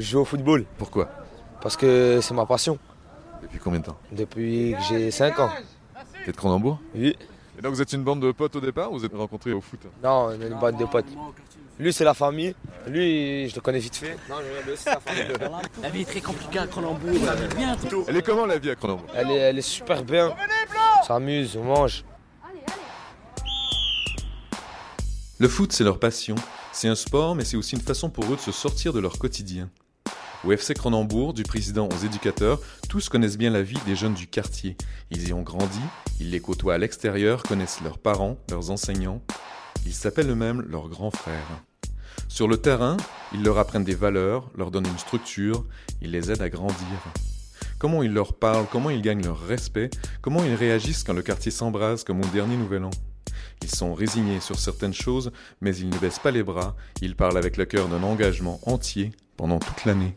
Je joue au football Pourquoi? Parce que c'est ma passion. Depuis combien de temps? Depuis que j'ai 5 ans. T'es de Cronenbourg? Oui. Et donc vous êtes une bande de potes au départ ou vous êtes rencontrés au foot? Non, on est une bande de potes. Lui, c'est la famille. Lui, je le connais vite fait. Non, je c'est la famille. La vie est très compliquée à Cronenbourg, ça va bien. Elle est comment la vie à Cronenbourg? Elle est, elle est super bien. On s'amuse, on mange. Le foot, c'est leur passion. C'est un sport, mais c'est aussi une façon pour eux de se sortir de leur quotidien. Au FC Cronenbourg, du président aux éducateurs, tous connaissent bien la vie des jeunes du quartier. Ils y ont grandi, ils les côtoient à l'extérieur, connaissent leurs parents, leurs enseignants. Ils s'appellent eux-mêmes leurs grands frères. Sur le terrain, ils leur apprennent des valeurs, leur donnent une structure, ils les aident à grandir. Comment ils leur parlent, comment ils gagnent leur respect, comment ils réagissent quand le quartier s'embrase comme au dernier Nouvel An. Ils sont résignés sur certaines choses, mais ils ne baissent pas les bras, ils parlent avec le cœur d'un engagement entier pendant toute l'année.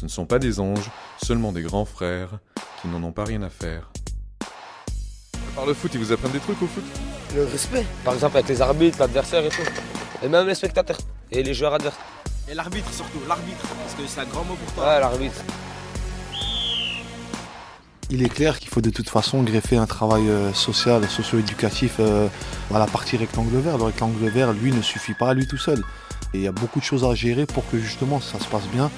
Ce ne sont pas des anges, seulement des grands frères qui n'en ont pas rien à faire. Par le foot, ils vous apprennent des trucs au foot? Le respect. Par exemple, avec les arbitres, l'adversaire et tout. Et même les spectateurs. Et les joueurs adverses. Et l'arbitre surtout, l'arbitre, parce que c'est un grand mot pour toi. Ouais, l'arbitre. Il est clair qu'il faut de toute façon greffer un travail euh, social, socio-éducatif euh, à la partie rectangle vert. Le rectangle vert, lui, ne suffit pas à lui tout seul. Et il y a beaucoup de choses à gérer pour que justement ça se passe bien,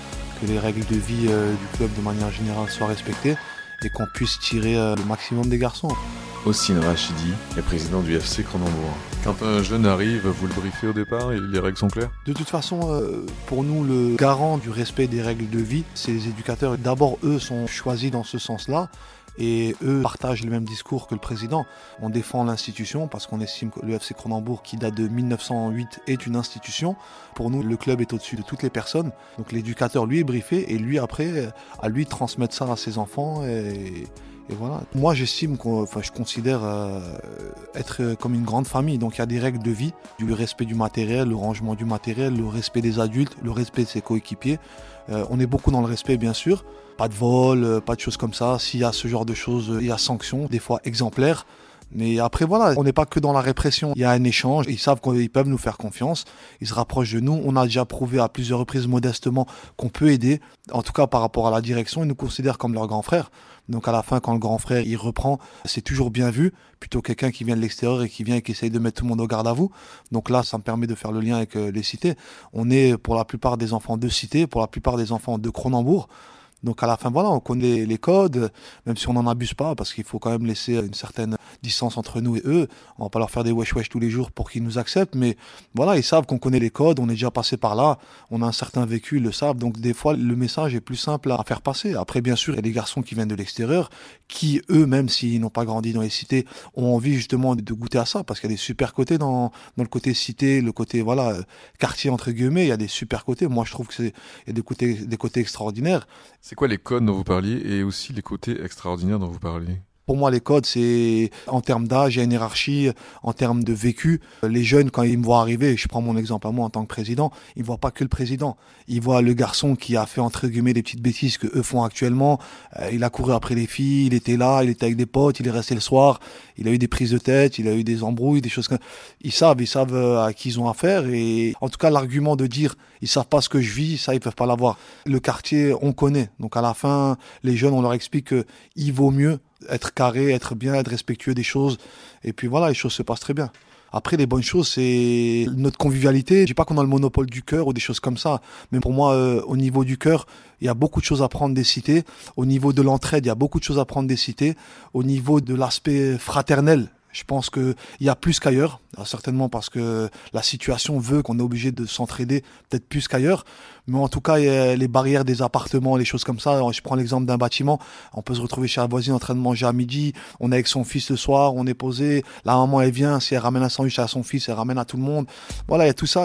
que les règles de vie euh, du club de manière générale soient respectées et qu'on puisse tirer euh, le maximum des garçons. Ossine Rachidi est président du FC Cronenbourg. Quand un jeune arrive, vous le briefez au départ et les règles sont claires? De toute façon, euh, pour nous, le garant du respect des règles de vie, c'est les éducateurs. D'abord, eux sont choisis dans ce sens-là. Et eux partagent le même discours que le président. On défend l'institution parce qu'on estime que le FC Cronenbourg, qui date de 1908, est une institution. Pour nous, le club est au-dessus de toutes les personnes. Donc l'éducateur, lui, est briefé et lui, après, à lui transmettre ça à ses enfants. Et, voilà. Moi, j'estime enfin, je considère euh, être comme une grande famille. Donc, il y a des règles de vie, du respect du matériel, le rangement du matériel, le respect des adultes, le respect de ses coéquipiers. Euh, on est beaucoup dans le respect, bien sûr. Pas de vol, euh, pas de choses comme ça. S'il y a ce genre de choses, il y a sanctions, des fois exemplaires. Mais après, voilà, on n'est pas que dans la répression. Il y a un échange. Ils savent qu'ils peuvent nous faire confiance. Ils se rapprochent de nous. On a déjà prouvé à plusieurs reprises modestement qu'on peut aider. En tout cas, par rapport à la direction, ils nous considèrent comme leurs grands frères. Donc à la fin, quand le grand frère il reprend, c'est toujours bien vu, plutôt quelqu'un qui vient de l'extérieur et qui vient et qui essaye de mettre tout le monde au garde à vous. Donc là, ça me permet de faire le lien avec euh, les cités. On est pour la plupart des enfants de cité, pour la plupart des enfants de Cronenbourg. Donc à la fin, voilà, on connaît les codes, même si on n'en abuse pas, parce qu'il faut quand même laisser une certaine distance entre nous et eux. On va pas leur faire des wesh wesh tous les jours pour qu'ils nous acceptent, mais voilà, ils savent qu'on connaît les codes, on est déjà passé par là, on a un certain vécu, ils le savent. Donc des fois, le message est plus simple à faire passer. Après, bien sûr, il y a des garçons qui viennent de l'extérieur, qui eux, même s'ils n'ont pas grandi dans les cités, ont envie justement de goûter à ça, parce qu'il y a des super côtés dans, dans le côté cité, le côté voilà quartier entre guillemets. Il y a des super côtés. Moi, je trouve que c'est il y a des côtés des côtés extraordinaires. C'est quoi les codes dont vous parliez et aussi les côtés extraordinaires dont vous parliez? Pour moi, les codes, c'est en termes d'âge, il y a une hiérarchie, en termes de vécu. Les jeunes, quand ils me voient arriver, je prends mon exemple à moi en tant que président, ils voient pas que le président. Ils voient le garçon qui a fait entre guillemets des petites bêtises que eux font actuellement. Euh, il a couru après les filles, il était là, il était avec des potes, il est resté le soir, il a eu des prises de tête, il a eu des embrouilles, des choses comme Ils savent, ils savent euh, à qui ils ont affaire. Et en tout cas, l'argument de dire ils savent pas ce que je vis, ça ils peuvent pas l'avoir. Le quartier, on connaît. Donc à la fin, les jeunes, on leur explique que il vaut mieux être carré, être bien, être respectueux des choses. Et puis voilà, les choses se passent très bien. Après, les bonnes choses, c'est notre convivialité. Je dis pas qu'on a le monopole du cœur ou des choses comme ça, mais pour moi, euh, au niveau du cœur, il y a beaucoup de choses à prendre des cités. Au niveau de l'entraide, il y a beaucoup de choses à prendre des cités. Au niveau de l'aspect fraternel, je pense qu'il y a plus qu'ailleurs, certainement parce que la situation veut qu'on est obligé de s'entraider peut-être plus qu'ailleurs. Mais en tout cas, il y a les barrières des appartements, les choses comme ça. Je prends l'exemple d'un bâtiment. On peut se retrouver chez la voisine en train de manger à midi. On est avec son fils le soir, on est posé. La maman, elle vient. Si elle ramène un sandwich à son fils, elle ramène à tout le monde. Voilà, il y a tout ça.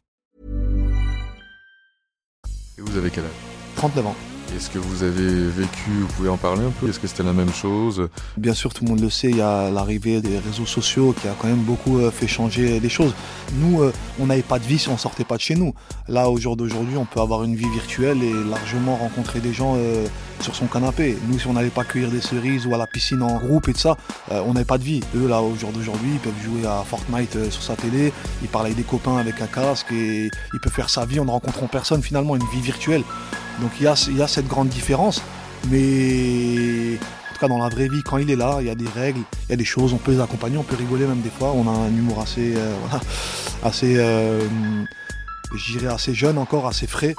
Et vous avez quel âge? 39 ans. Est-ce que vous avez vécu, vous pouvez en parler un peu? Est-ce que c'était la même chose? Bien sûr, tout le monde le sait, il y a l'arrivée des réseaux sociaux qui a quand même beaucoup euh, fait changer les choses. Nous, euh, on n'avait pas de vie si on sortait pas de chez nous. Là, au jour d'aujourd'hui, on peut avoir une vie virtuelle et largement rencontrer des gens euh, sur son canapé. Nous, si on n'allait pas cueillir des cerises ou à la piscine en groupe et tout ça, on n'avait pas de vie. Eux, là, au jour d'aujourd'hui, ils peuvent jouer à Fortnite sur sa télé, ils parlent avec des copains avec un casque et ils peuvent faire sa vie en ne rencontrant personne, finalement, une vie virtuelle. Donc il y a, cette grande différence, mais en tout cas dans la vraie vie, quand il est là, il y a des règles, il y a des choses, on peut les accompagner, on peut rigoler même des fois. On a un humour assez, euh, voilà, assez, euh, assez jeune encore, assez frais.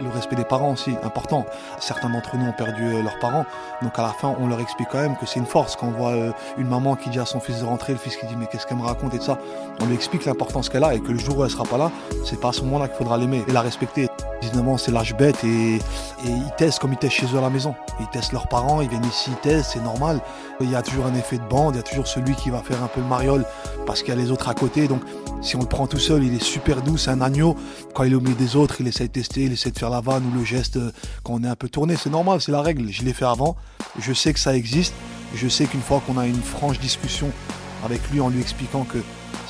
Le respect des parents aussi, important. Certains d'entre nous ont perdu euh, leurs parents, donc à la fin, on leur explique quand même que c'est une force. Quand on voit une maman qui dit à son fils de rentrer, le fils qui dit mais qu'est-ce qu'elle me raconte et tout ça, on lui explique l'importance qu'elle a et que le jour où elle sera pas là, c'est pas à ce moment-là qu'il faudra l'aimer et la respecter. 19 ans, c'est l'âge bête et, et ils testent comme ils testent chez eux à la maison. Ils testent leurs parents, ils viennent ici, ils testent, c'est normal. Il y a toujours un effet de bande, il y a toujours celui qui va faire un peu le mariole parce qu'il y a les autres à côté. Donc si on le prend tout seul, il est super doux, c'est un agneau. Quand il est au milieu des autres, il essaie de tester, il essaie de faire la vanne ou le geste euh, quand on est un peu tourné. C'est normal, c'est la règle. Je l'ai fait avant. Je sais que ça existe. Je sais qu'une fois qu'on a une franche discussion avec lui en lui expliquant que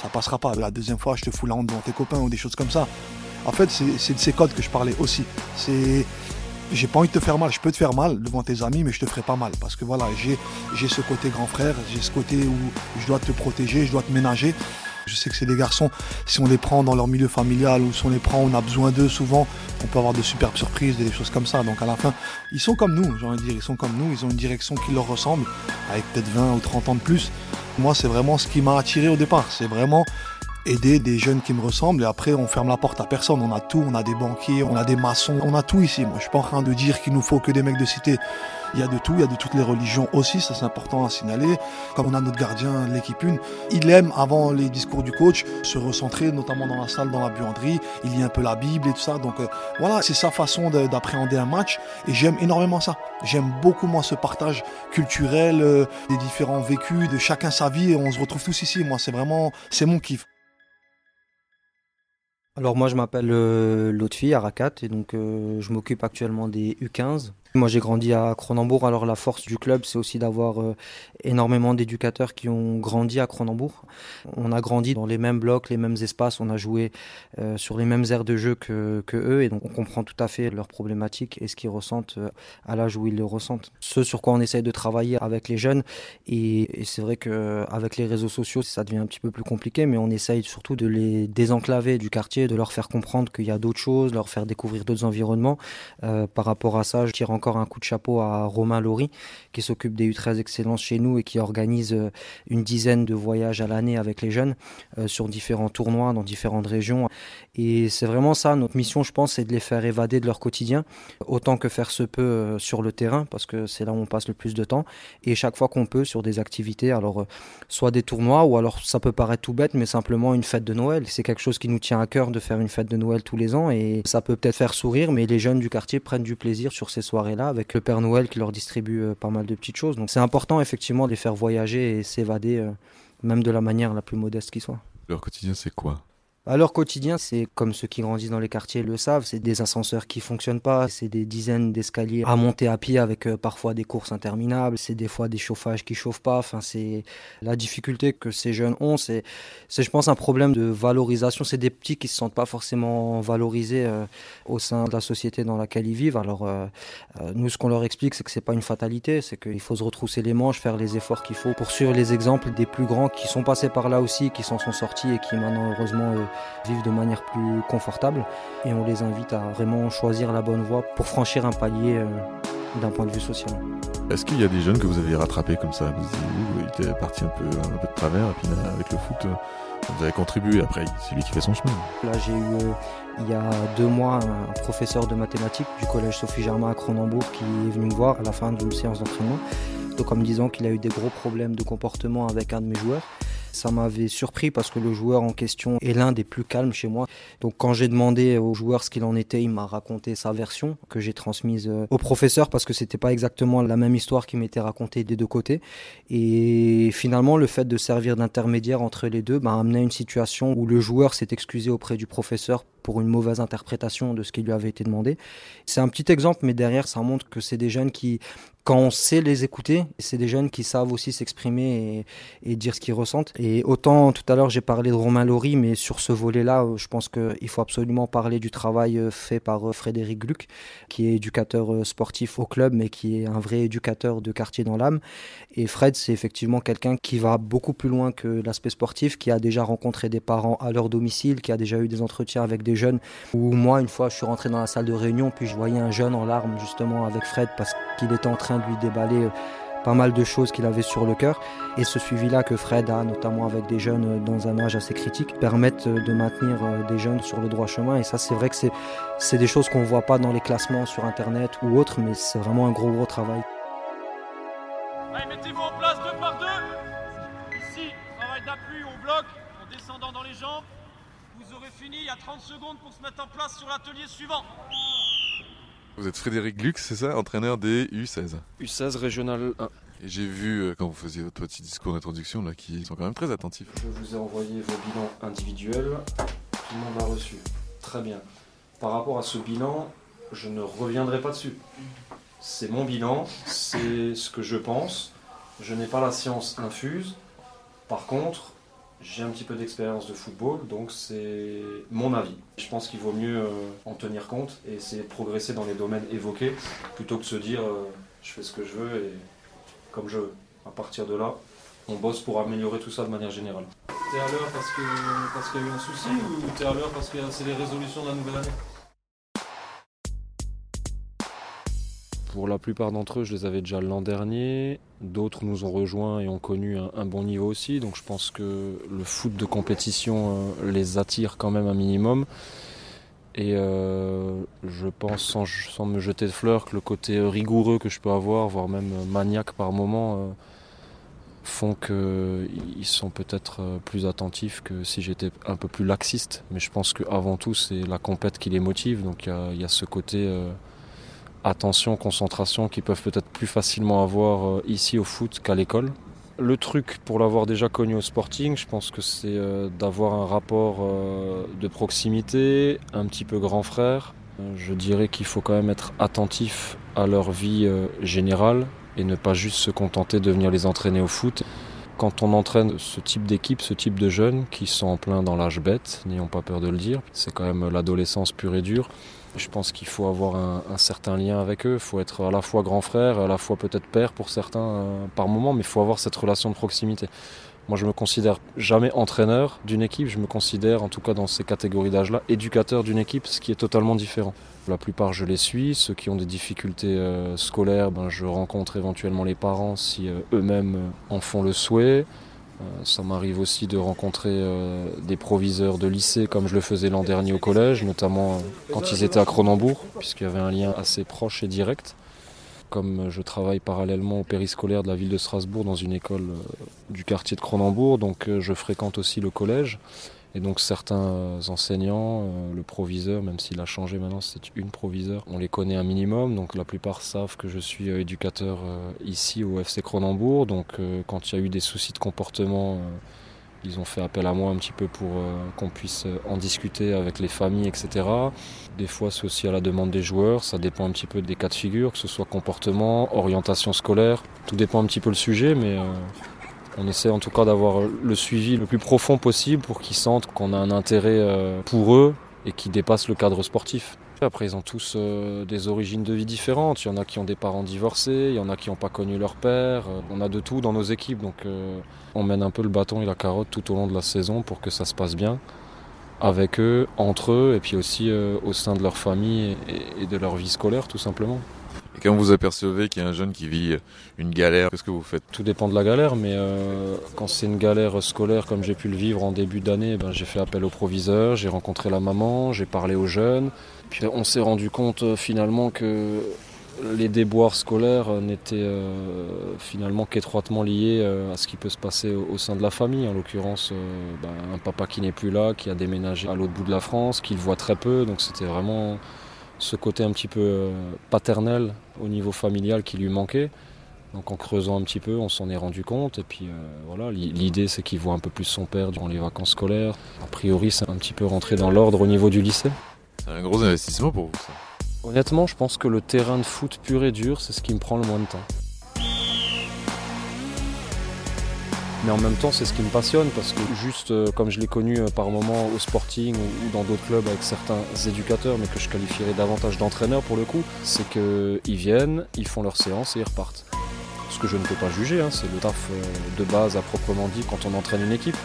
ça passera pas. La deuxième fois, je te fous la honte devant tes copains ou des choses comme ça. En fait, c'est de ces codes que je parlais aussi. C'est j'ai pas envie de te faire mal, je peux te faire mal devant tes amis, mais je te ferai pas mal. Parce que voilà, j'ai ce côté grand frère, j'ai ce côté où je dois te protéger, je dois te ménager. Je sais que c'est des garçons, si on les prend dans leur milieu familial ou si on les prend, on a besoin d'eux souvent, on peut avoir de superbes surprises, des choses comme ça. Donc à la fin, ils sont comme nous, j'ai envie de dire, ils sont comme nous, ils ont une direction qui leur ressemble, avec peut-être 20 ou 30 ans de plus. Moi, c'est vraiment ce qui m'a attiré au départ. C'est vraiment aider des jeunes qui me ressemblent et après on ferme la porte à personne. On a tout, on a des banquiers, on a des maçons, on a tout ici. Moi je suis pas en train de dire qu'il nous faut que des mecs de cité. Il y a de tout, il y a de toutes les religions aussi, ça c'est important à signaler. Comme on a notre gardien l'équipe une, il aime avant les discours du coach se recentrer, notamment dans la salle, dans la buanderie. Il lit un peu la Bible et tout ça. Donc euh, voilà, c'est sa façon de- d'appréhender un match et j'aime énormément ça. J'aime beaucoup moi ce partage culturel, euh, des différents vécus, de chacun sa vie et on se retrouve tous ici. Moi c'est vraiment, c'est mon kiff. Alors moi je m'appelle euh, Lotfi Arakat et donc euh, je m'occupe actuellement des U15. Moi j'ai grandi à Cronenbourg, alors la force du club c'est aussi d'avoir euh, énormément d'éducateurs qui ont grandi à Cronenbourg. On a grandi dans les mêmes blocs, les mêmes espaces, on a joué euh, sur les mêmes aires de jeu que, eux et donc on comprend tout à fait leurs problématiques et ce qu'ils ressentent euh, à l'âge où ils le ressentent. Ce sur quoi on essaye de travailler avec les jeunes et, c'est vrai qu'avec les réseaux sociaux ça devient un petit peu plus compliqué mais on essaye surtout de les désenclaver du quartier, de leur faire comprendre qu'il y a d'autres choses, leur faire découvrir d'autres environnements. Par rapport à ça, je tire encore un coup de chapeau à Romain Laurie qui s'occupe des U13 Excellence chez nous et qui organise euh, une dizaine de voyages à l'année avec les jeunes euh, sur différents tournois dans différentes régions. Et c'est vraiment ça, notre mission, je pense, c'est de les faire évader de leur quotidien, autant que faire se peut euh, sur le terrain, parce que c'est là où on passe le plus de temps, et chaque fois qu'on peut sur des activités, alors soit des tournois, ou alors ça peut paraître tout bête, mais simplement une fête de Noël. C'est quelque chose qui nous tient à cœur de faire une fête de Noël tous les ans, et ça peut peut-être faire sourire, mais les jeunes du quartier prennent du plaisir sur ces soirées-là, avec le Père Noël qui leur distribue euh, pas mal de petites choses. Donc c'est important effectivement de les faire voyager et s'évader, euh, même de la manière la plus modeste qui soit. Leur quotidien, c'est quoi? À leur quotidien, c'est comme ceux qui grandissent dans les quartiers le savent, c'est des ascenseurs qui fonctionnent pas, c'est des dizaines d'escaliers à monter à pied avec euh, parfois des courses interminables, c'est des fois des chauffages qui chauffent pas, enfin c'est la difficulté que ces jeunes ont, c'est c'est je pense un problème de valorisation, c'est des petits qui se sentent pas forcément valorisés euh, au sein de la société dans laquelle ils vivent. Alors euh, euh, nous ce qu'on leur explique c'est que c'est pas une fatalité, c'est qu'il faut se retrousser les manches, faire les efforts qu'il faut pour suivre les exemples des plus grands qui sont passés par là aussi, qui s'en sont sortis et qui maintenant heureusement vivent de manière plus confortable. Et on les invite à vraiment choisir la bonne voie pour franchir un palier euh, d'un point de vue social. Est-ce qu'il y a des jeunes que vous avez rattrapés comme ça? Vous dites, ouh, il était parti un peu, un peu de travers, et puis avec le foot, vous avez contribué. Après, c'est lui qui fait son chemin. Là, j'ai eu euh, il y a deux mois un professeur de mathématiques du collège Sophie Germain à Cronenbourg qui est venu me voir à la fin d'une séance d'entraînement. Donc en me disant qu'il a eu des gros problèmes de comportement avec un de mes joueurs. Ça m'avait surpris parce que le joueur en question est l'un des plus calmes chez moi. Donc quand j'ai demandé au joueur ce qu'il en était, il m'a raconté sa version que j'ai transmise euh, au professeur parce que c'était pas exactement la même histoire qui m'était racontée des deux côtés. Et finalement, le fait de servir d'intermédiaire entre les deux m'a amené à une situation où le joueur s'est excusé auprès du professeur pour une mauvaise interprétation de ce qui lui avait été demandé. C'est un petit exemple, mais derrière, ça montre que c'est des jeunes qui, quand on sait les écouter, c'est des jeunes qui savent aussi s'exprimer et, dire ce qu'ils ressentent. Et autant tout à l'heure j'ai parlé de Romain Laurie, mais sur ce volet-là, euh, je pense qu'il faut absolument parler du travail euh, fait par euh, Frédéric Gluck, qui est éducateur sportif au club, mais qui est un vrai éducateur de quartier dans l'âme. Et Fred, c'est effectivement quelqu'un qui va beaucoup plus loin que l'aspect sportif, qui a déjà rencontré des parents à leur domicile, qui a déjà eu des entretiens avec des jeunes. Ou moi, une fois, je suis rentré dans la salle de réunion, puis je voyais un jeune en larmes justement avec Fred parce qu'il était en train de lui déballer euh, pas mal de choses qu'il avait sur le cœur. Et ce suivi-là que Fred a, notamment avec des jeunes euh, dans un âge assez critique, permettent euh, de maintenir des jeunes sur le droit chemin. Et ça, c'est vrai que c'est des choses qu'on ne voit pas dans les classements sur Internet ou autres, mais c'est vraiment un gros, gros travail. Allez, mettez-vous en place deux par deux. Ici, travail d'appui, on bloque, en descendant dans les jambes. Vous aurez fini, il y a 30 secondes pour se mettre en place sur l'atelier suivant. Vous êtes Frédéric Lux, c'est ça Entraîneur des U16 U16 régional 1. Et j'ai vu, euh, quand vous faisiez votre petit discours d'introduction, là, qu'ils sont quand même très attentifs. Je vous ai envoyé vos bilans individuels. Tout le monde a reçu. Très bien. Par rapport à ce bilan, je ne reviendrai pas dessus. C'est mon bilan, c'est ce que je pense. Je n'ai pas la science infuse. Par contre, j'ai un petit peu d'expérience de football, donc c'est mon avis. Je pense qu'il vaut mieux euh, en tenir compte et essayer de progresser dans les domaines évoqués plutôt que se dire euh, je fais ce que je veux et comme je veux. À partir de là, on bosse pour améliorer tout ça de manière générale. T'es à l'heure parce qu'il parce y a eu un souci ou t'es à l'heure parce que c'est les résolutions de la nouvelle année? Pour la plupart d'entre eux, je les avais déjà l'an dernier. D'autres nous ont rejoints et ont connu un, bon niveau aussi. Donc je pense que le foot de compétition euh, les attire quand même un minimum. Et euh, je pense, sans, me jeter de fleurs, que le côté rigoureux que je peux avoir, voire même maniaque par moment, euh, font qu'ils sont peut-être plus attentifs que si j'étais un peu plus laxiste. Mais je pense qu'avant tout, c'est la compète qui les motive. Donc il y, a ce côté attention, concentration qu'ils peuvent peut-être plus facilement avoir euh, ici au foot qu'à l'école. Le truc pour l'avoir déjà connu au sporting, je pense que c'est euh, d'avoir un rapport euh, de proximité, un petit peu grand frère. Je dirais qu'il faut quand même être attentif à leur vie générale et ne pas juste se contenter de venir les entraîner au foot. Quand on entraîne ce type d'équipe, ce type de jeunes qui sont en plein dans l'âge bête, n'ayons pas peur de le dire, c'est quand même l'adolescence pure et dure. Je pense qu'il faut avoir un, certain lien avec eux. Il faut être à la fois grand frère, à la fois peut-être père pour certains euh, par moment, mais il faut avoir cette relation de proximité. Moi, je me considère jamais entraîneur d'une équipe. Je me considère, en tout cas dans ces catégories d'âge-là, éducateur d'une équipe, ce qui est totalement différent. La plupart, je les suis. Ceux qui ont des difficultés euh, scolaires, ben, je rencontre éventuellement les parents si euh, eux-mêmes en font le souhait. Euh, ça m'arrive aussi de rencontrer euh, des proviseurs de lycée comme je le faisais l'an dernier au collège, notamment euh, quand ils étaient à Cronenbourg, puisqu'il y avait un lien assez proche et direct. Comme je travaille parallèlement au périscolaire de la ville de Strasbourg dans une école du quartier de Cronenbourg, donc je fréquente aussi le collège. Et donc certains euh, enseignants, euh, le proviseur, même s'il a changé maintenant, c'est une proviseur, on les connaît un minimum. Donc la plupart savent que je suis euh, éducateur ici au FC Cronenbourg. Donc quand il y a eu des soucis de comportement, ils ont fait appel à moi un petit peu pour qu'on puisse en discuter avec les familles, etc. Des fois c'est aussi à la demande des joueurs, ça dépend un petit peu des cas de figure, que ce soit comportement, orientation scolaire, tout dépend un petit peu le sujet, mais on essaie en tout cas d'avoir le suivi le plus profond possible pour qu'ils sentent qu'on a un intérêt euh, pour eux et qui dépasse le cadre sportif. Après, ils ont tous euh, des origines de vie différentes. Il y en a qui ont des parents divorcés, il y en a qui n'ont pas connu leur père. Euh, on a de tout dans nos équipes, donc on mène un peu le bâton et la carotte tout au long de la saison pour que ça se passe bien avec eux, entre eux, et puis aussi au sein de leur famille et de leur vie scolaire, tout simplement. Et quand vous apercevez qu'il y a un jeune qui vit une galère, qu'est-ce que vous faites? Tout dépend de la galère, mais euh, quand c'est une galère scolaire comme j'ai pu le vivre en début d'année, ben, j'ai fait appel au proviseur, j'ai rencontré la maman, j'ai parlé aux jeunes. Puis on s'est rendu compte euh, finalement que les déboires scolaires n'étaient euh, finalement qu'étroitement liés euh, à ce qui peut se passer au, sein de la famille. En l'occurrence, euh, bah, un papa qui n'est plus là, qui a déménagé à l'autre bout de la France, qu'il voit très peu. Donc c'était vraiment ce côté un petit peu paternel au niveau familial qui lui manquait. Donc en creusant un petit peu, on s'en est rendu compte. Et puis voilà, l'idée c'est qu'il voit un peu plus son père durant les vacances scolaires. A priori, c'est un petit peu rentré dans l'ordre au niveau du lycée. C'est un gros investissement pour vous ça Honnêtement, je pense que le terrain de foot pur et dur, c'est ce qui me prend le moins de temps. Mais en même temps, c'est ce qui me passionne parce que juste euh, comme je l'ai connu euh, par moment au Sporting ou dans d'autres clubs avec certains éducateurs, mais que je qualifierais davantage d'entraîneurs pour le coup, c'est qu'ils viennent, ils font leur séance et ils repartent. Ce que je ne peux pas juger, hein, c'est le taf euh, de base à proprement dit quand on entraîne une équipe.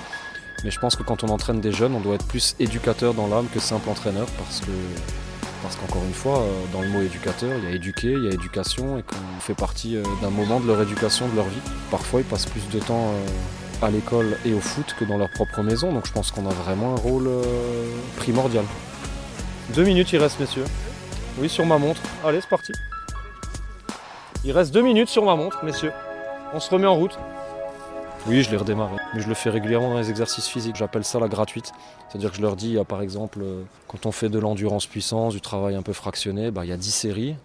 Mais je pense que quand on entraîne des jeunes, on doit être plus éducateur dans l'âme que simple entraîneur parce que parce qu'encore une fois, euh, dans le mot éducateur, il y a éduquer, il y a éducation, et qu'on fait partie euh, d'un moment de leur éducation, de leur vie. Parfois, ils passent plus de temps euh, à l'école et au foot que dans leur propre maison, donc je pense qu'on a vraiment un rôle primordial. Deux minutes, il reste, messieurs. Oui, sur ma montre. Allez, c'est parti. Il reste deux minutes sur ma montre, messieurs. On se remet en route. Oui, je l'ai redémarré. Mais je le fais régulièrement dans les exercices physiques. J'appelle ça la gratuite. C'est-à-dire que je leur dis, par exemple, euh, quand on fait de l'endurance puissance, du travail un peu fractionné, bah, il y a 10 séries.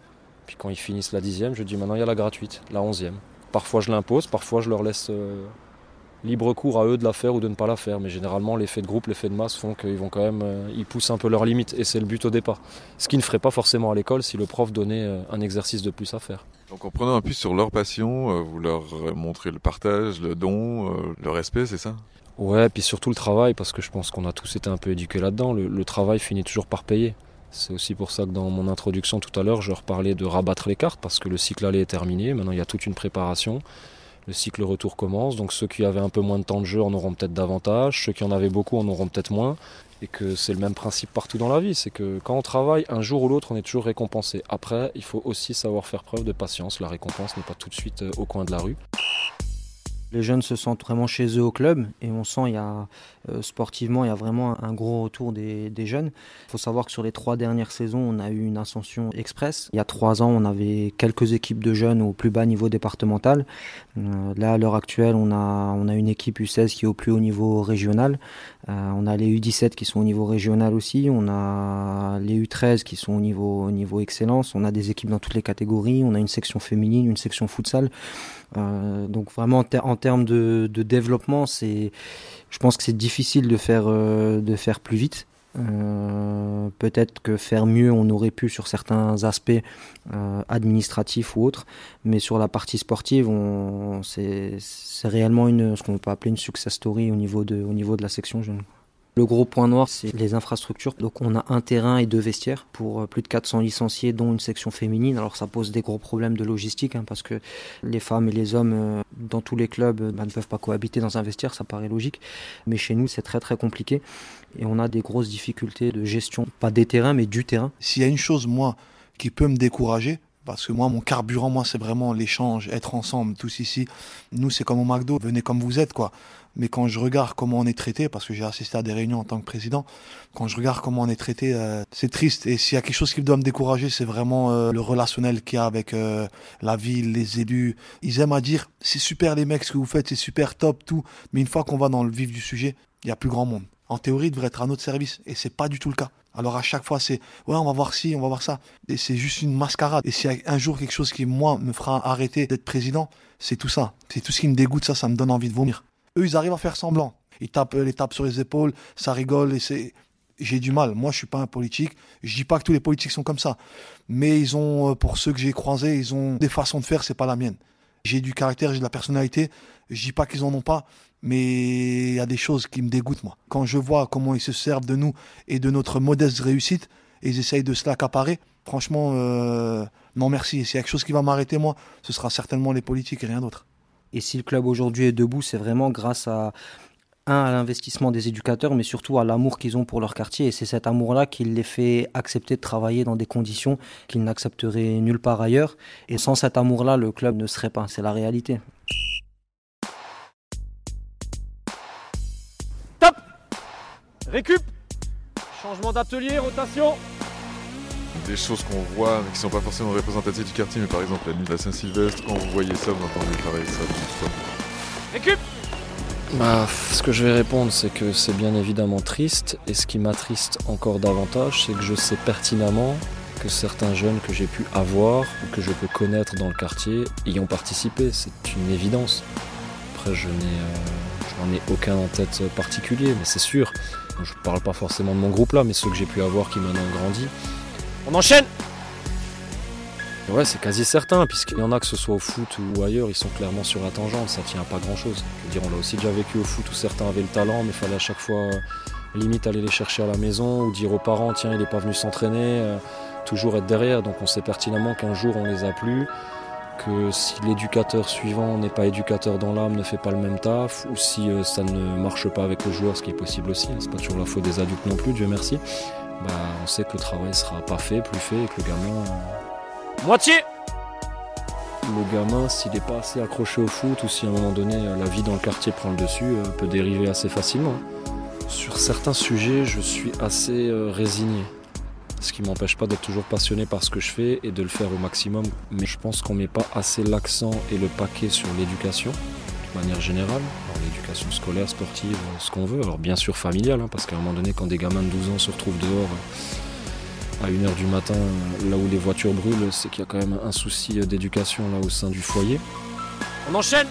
Puis quand ils finissent la dixième, je dis maintenant il y a la gratuite, la onzième. Parfois je l'impose, parfois je leur laisse euh, libre cours à eux de la faire ou de ne pas la faire. Mais généralement, l'effet de groupe, l'effet de masse font qu'ils vont quand même, euh, ils poussent un peu leurs limites. Et c'est le but au départ. Ce qu'ils ne ferait pas forcément à l'école si le prof donnait un exercice de plus à faire. Donc en prenant un peu sur leur passion, vous leur montrez le partage, le don, le respect, c'est ça? Ouais, puis surtout le travail, parce que je pense qu'on a tous été un peu éduqués là-dedans. Le, travail finit toujours par payer. C'est aussi pour ça que dans mon introduction tout à l'heure, je leur parlais de rabattre les cartes, parce que le cycle aller est terminé. Maintenant, il y a toute une préparation. Le cycle retour commence, donc ceux qui avaient un peu moins de temps de jeu en auront peut-être davantage, ceux qui en avaient beaucoup en auront peut-être moins, et que c'est le même principe partout dans la vie, c'est que quand on travaille, un jour ou l'autre, on est toujours récompensé. Après, il faut aussi savoir faire preuve de patience, la récompense n'est pas tout de suite euh, au coin de la rue. Les jeunes se sentent vraiment chez eux au club et on sent il y a euh, sportivement il y a vraiment un, gros retour des, jeunes. Il faut savoir que sur les trois dernières saisons on a eu une ascension express. Il y a trois ans on avait quelques équipes de jeunes au plus bas niveau départemental. Euh, là à l'heure actuelle on a on a une équipe U16 qui est au plus haut niveau régional. Euh, on a les U17 qui sont au niveau régional aussi. On a les U13 qui sont au niveau au niveau excellence. On a des équipes dans toutes les catégories. On a une section féminine, une section futsal. Euh, donc vraiment en, termes de, développement, c'est, je pense que c'est difficile de faire, euh, de faire plus vite. Euh, peut-être que faire mieux, on aurait pu sur certains aspects administratifs ou autres, mais sur la partie sportive, c'est, réellement une, ce qu'on peut appeler une success story au niveau de, au niveau de la section jeune. Le gros point noir, c'est les infrastructures. Donc on a un terrain et deux vestiaires pour euh, plus de 400 licenciés, dont une section féminine. Alors ça pose des gros problèmes de logistique, hein, parce que les femmes et les hommes euh, dans tous les clubs euh, bah, ne peuvent pas cohabiter dans un vestiaire, ça paraît logique. Mais chez nous, c'est très très compliqué. Et on a des grosses difficultés de gestion, pas des terrains, mais du terrain. S'il y a une chose, moi, qui peut me décourager, parce que moi, mon carburant, moi, c'est vraiment l'échange, être ensemble, tous ici. Nous, c'est comme au McDo, venez comme vous êtes, quoi. Mais quand je regarde comment on est traité, parce que j'ai assisté à des réunions en tant que président, quand je regarde comment on est traité, euh, c'est triste. Et s'il y a quelque chose qui doit me décourager, c'est vraiment euh, le relationnel qu'il y a avec euh, la ville, les élus. Ils aiment à dire, c'est super les mecs ce que vous faites, c'est super top, tout. Mais une fois qu'on va dans le vif du sujet, il y a plus grand monde. En théorie, il devrait être à notre service. Et c'est pas du tout le cas. Alors à chaque fois, c'est ouais, on va voir ci, on va voir ça. Et c'est juste une mascarade. Et s'il y a un jour quelque chose qui, moi, me fera arrêter d'être président, c'est tout ça. C'est tout ce qui me dégoûte, ça, ça me donne envie de vomir. Eux, ils arrivent à faire semblant. Ils tapent les tapes sur les épaules, ça rigole et c'est. J'ai du mal. Moi, je suis pas un politique. Je dis pas que tous les politiques sont comme ça, mais ils ont, euh, pour ceux que j'ai croisés, ils ont des façons de faire. C'est pas la mienne. J'ai du caractère, j'ai de la personnalité. Je dis pas qu'ils en ont pas, mais il y a des choses qui me dégoûtent moi. Quand je vois comment ils se servent de nous et de notre modeste réussite, et ils essayent de se l'accaparer. Franchement, euh, non merci. S'il y a quelque chose qui va m'arrêter moi, ce sera certainement les politiques et rien d'autre. Et si le club aujourd'hui est debout, c'est vraiment grâce à un à l'investissement des éducateurs, mais surtout à l'amour qu'ils ont pour leur quartier. Et c'est cet amour-là qui les fait accepter de travailler dans des conditions qu'ils n'accepteraient nulle part ailleurs. Et sans cet amour-là, le club ne serait pas. C'est la réalité. Top Récup Changement d'atelier, rotation des choses qu'on voit, mais qui sont pas forcément représentatives du quartier, mais par exemple la nuit de la Saint-Sylvestre, quand vous voyez ça, vous entendez travailler ça, Récup Bah, ce que je vais répondre, c'est que c'est bien évidemment triste, et ce qui m'attriste encore davantage, c'est que je sais pertinemment que certains jeunes que j'ai pu avoir ou que je peux connaître dans le quartier y ont participé. C'est une évidence. Après, je euh, n'en ai aucun en tête particulier, mais c'est sûr. Je parle pas forcément de mon groupe là, mais ceux que j'ai pu avoir qui maintenant ont grandi. On enchaîne Ouais, c'est quasi certain, puisqu'il y en a que ce soit au foot ou ailleurs, ils sont clairement sur la tangente, ça tient à pas grand chose. Je on l'a aussi déjà vécu au foot où certains avaient le talent, mais il fallait à chaque fois euh, limite aller les chercher à la maison ou dire aux parents, tiens, il n'est pas venu s'entraîner, euh, toujours être derrière. Donc on sait pertinemment qu'un jour on les a plus, que si l'éducateur suivant n'est pas éducateur dans l'âme, ne fait pas le même taf, ou si euh, ça ne marche pas avec le joueur, ce qui est possible aussi, hein, c'est pas toujours la faute des adultes non plus, Dieu merci, bah, on sait que le travail sera pas fait, plus fait, et que le gamin. Moitié Le gamin, s'il n'est pas assez accroché au foot, ou si à un moment donné euh, la vie dans le quartier prend le dessus, euh, peut dériver assez facilement. Sur certains sujets, je suis assez résigné ce qui m'empêche pas d'être toujours passionné par ce que je fais et de le faire au maximum. Mais je pense qu'on met pas assez l'accent et le paquet sur l'éducation, de manière générale, l'éducation scolaire, sportive, ce qu'on veut. Alors bien sûr familiale, hein, parce qu'à un moment donné, quand des gamins de 12 ans se retrouvent dehors à 1h du matin, là où les voitures brûlent, c'est qu'il y a quand même un souci d'éducation là au sein du foyer. On enchaîne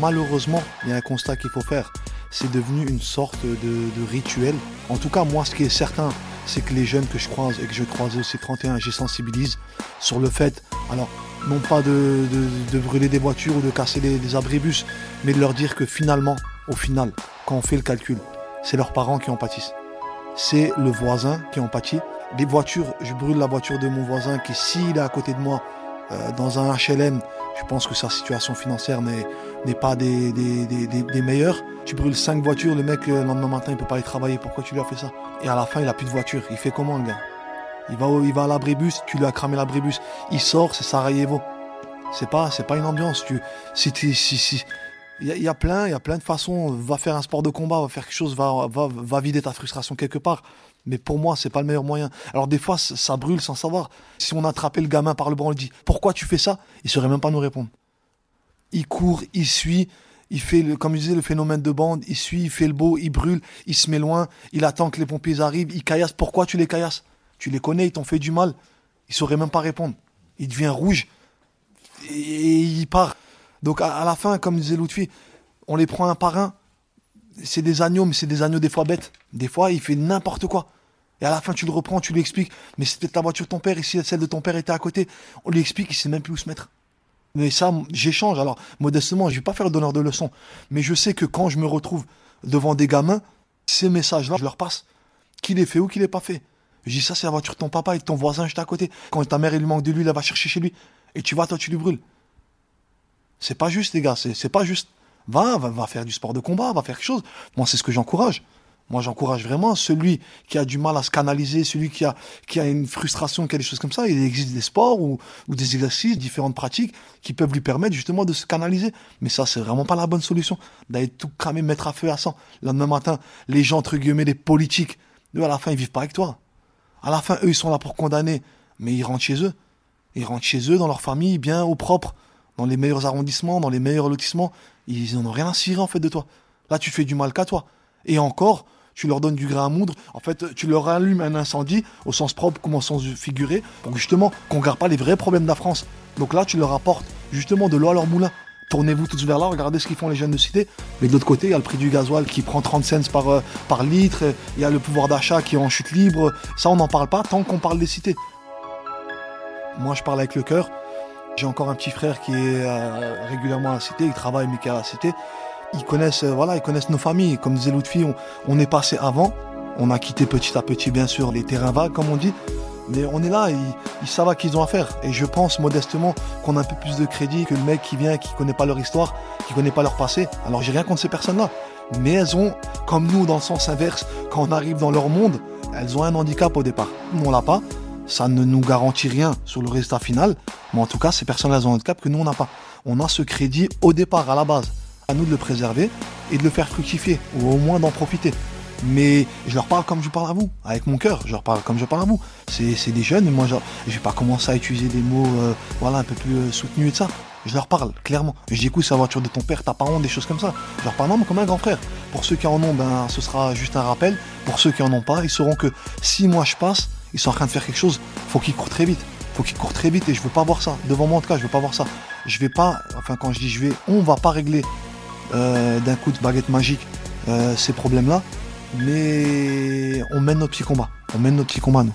Malheureusement, il y a un constat qu'il faut faire c'est devenu une sorte de, rituel. En tout cas, moi, ce qui est certain, c'est que les jeunes que je croise et que je croise aussi 31, j'y sensibilise sur le fait, alors, non pas de, brûler des voitures ou de casser des, abribus, mais de leur dire que finalement, au final, quand on fait le calcul, c'est leurs parents qui en pâtissent. C'est le voisin qui en pâtit. Les voitures, je brûle la voiture de mon voisin qui, s'il est à côté de moi, euh, dans un HLM, je pense que sa situation financière n'est pas des, des, meilleures. Tu brûles 5 voitures, le mec, le lendemain matin, il peut pas aller travailler. Pourquoi tu lui as fait ça? Et à la fin, il a plus de voiture. Il fait comment, le gars? Il va, il va à l'abribus, tu lui as cramé l'abribus. Il sort, c'est Sarajevo. C'est pas, c'est pas une ambiance. Tu, si, si, si, il y, a plein, il y a plein de façons. Va faire un sport de combat, va faire quelque chose, va, va, vider ta frustration quelque part. Mais pour moi, c'est pas le meilleur moyen. Alors des fois, ça brûle sans savoir. Si on attrapait le gamin par le bras, on lui dit pourquoi tu fais ça, il saurait même pas nous répondre. Il court, il suit, il fait, le, comme je disais, le phénomène de bande, il suit, il fait le beau, il brûle, il se met loin, il attend que les pompiers arrivent, il caillasse. Pourquoi tu les caillasses? Tu les connais, ils t'ont fait du mal. Il saurait même pas répondre. Il devient rouge et il part. Donc à, la fin, comme disait Lutfi, on les prend un par un. C'est des agneaux, mais c'est des agneaux des fois bêtes. Des fois, il fait n'importe quoi. Et à la fin, tu le reprends, tu lui expliques. Mais c'était ta voiture de ton père, ici, celle de ton père était à côté. On lui explique, il sait même plus où se mettre. Mais ça, j'échange. Alors, modestement, je vais pas faire le donneur de leçons. Mais je sais que quand je me retrouve devant des gamins, ces messages-là, je leur passe. Qu'il est fait ou qu'il est pas fait. Je dis ça, c'est la voiture de ton papa et de ton voisin juste à côté. Quand ta mère, il lui manque de lui, elle va chercher chez lui. Et tu vas, toi, tu lui brûles. C'est pas juste, les gars. C'est pas juste. Va, va, va faire du sport de combat, va faire quelque chose. Moi, c'est ce que j'encourage. Moi, j'encourage vraiment celui qui a du mal à se canaliser, celui qui a, qui a une frustration, qui a comme ça. Il existe des sports ou, ou des exercices, différentes pratiques qui peuvent lui permettre justement de se canaliser. Mais ça, c'est vraiment pas la bonne solution. D'aller tout cramer, mettre à feu à sang. Le lendemain matin, les gens, entre guillemets, les politiques, eux, à la fin, ils vivent pas avec toi. À la fin, eux, ils sont là pour condamner. Mais ils rentrent chez eux. Ils rentrent chez eux, dans leur famille, bien au propre, dans les meilleurs arrondissements, dans les meilleurs lotissements. Ils n'en ont rien à cirer, en fait, de toi. Là, tu fais du mal qu'à toi. Et encore, tu leur donnes du grain à moudre. En fait, tu leur allumes un incendie, au sens propre comme au sens figuré, pour justement qu'on ne regarde pas les vrais problèmes de la France. Donc là, tu leur apportes justement de l'eau à leur moulin. Tournez-vous tous vers là, regardez ce qu'ils font les jeunes de cité. Mais de l'autre côté, il y a le prix du gasoil qui prend 30 cents par, euh, par litre, il y a le pouvoir d'achat qui est en chute libre. Ça, on n'en parle pas tant qu'on parle des cités. Moi, je parle avec le cœur. J'ai encore un petit frère qui est euh, régulièrement à la cité, il travaille mais qui est à la cité ils connaissent, euh, voilà, ils connaissent nos familles. Comme disait Lutfi, on, on est passé avant. On a quitté petit à petit, bien sûr, les terrains vagues, comme on dit. Mais on est là, ils, savent à qui ils ont affaire. Et je pense modestement qu'on a un peu plus de crédit que le mec qui vient, qui connaît pas leur histoire, qui connaît pas leur passé. Alors j'ai rien contre ces personnes-là. Mais elles ont, comme nous, dans le sens inverse, quand on arrive dans leur monde, elles ont un handicap au départ. Nous, on l'a pas. Ça ne nous garantit rien sur le résultat final. Mais en tout cas, ces personnes-là ont un handicap que nous, on n'a pas. On a ce crédit au départ, à la base à nous de le préserver et de le faire fructifier, ou au moins d'en profiter. Mais je leur parle comme je parle à vous, avec mon cœur. Je leur parle comme je parle à vous. C'est des jeunes, moi, je, je vais pas commencer à utiliser des mots, euh, voilà, un peu plus euh, soutenus et de ça. Je leur parle, clairement. Je dis, écoute, c'est la voiture de ton père, t'as pas honte, des choses comme ça. Je leur parle, non, mais comme un grand frère. Pour ceux qui en ont, ben, ce sera juste un rappel. Pour ceux qui en ont pas, ils sauront que si moi je passe, ils sont en train de faire quelque chose, faut qu'ils courent très vite. Faut qu'ils courent très vite et je veux pas voir ça. Devant moi, en tout cas, je veux pas voir ça. Je vais pas, enfin, quand je dis je vais, on va pas régler euh, d'un coup de baguette magique euh, ces problèmes-là, mais on mène notre petit combat. On mène notre petit combat, nous.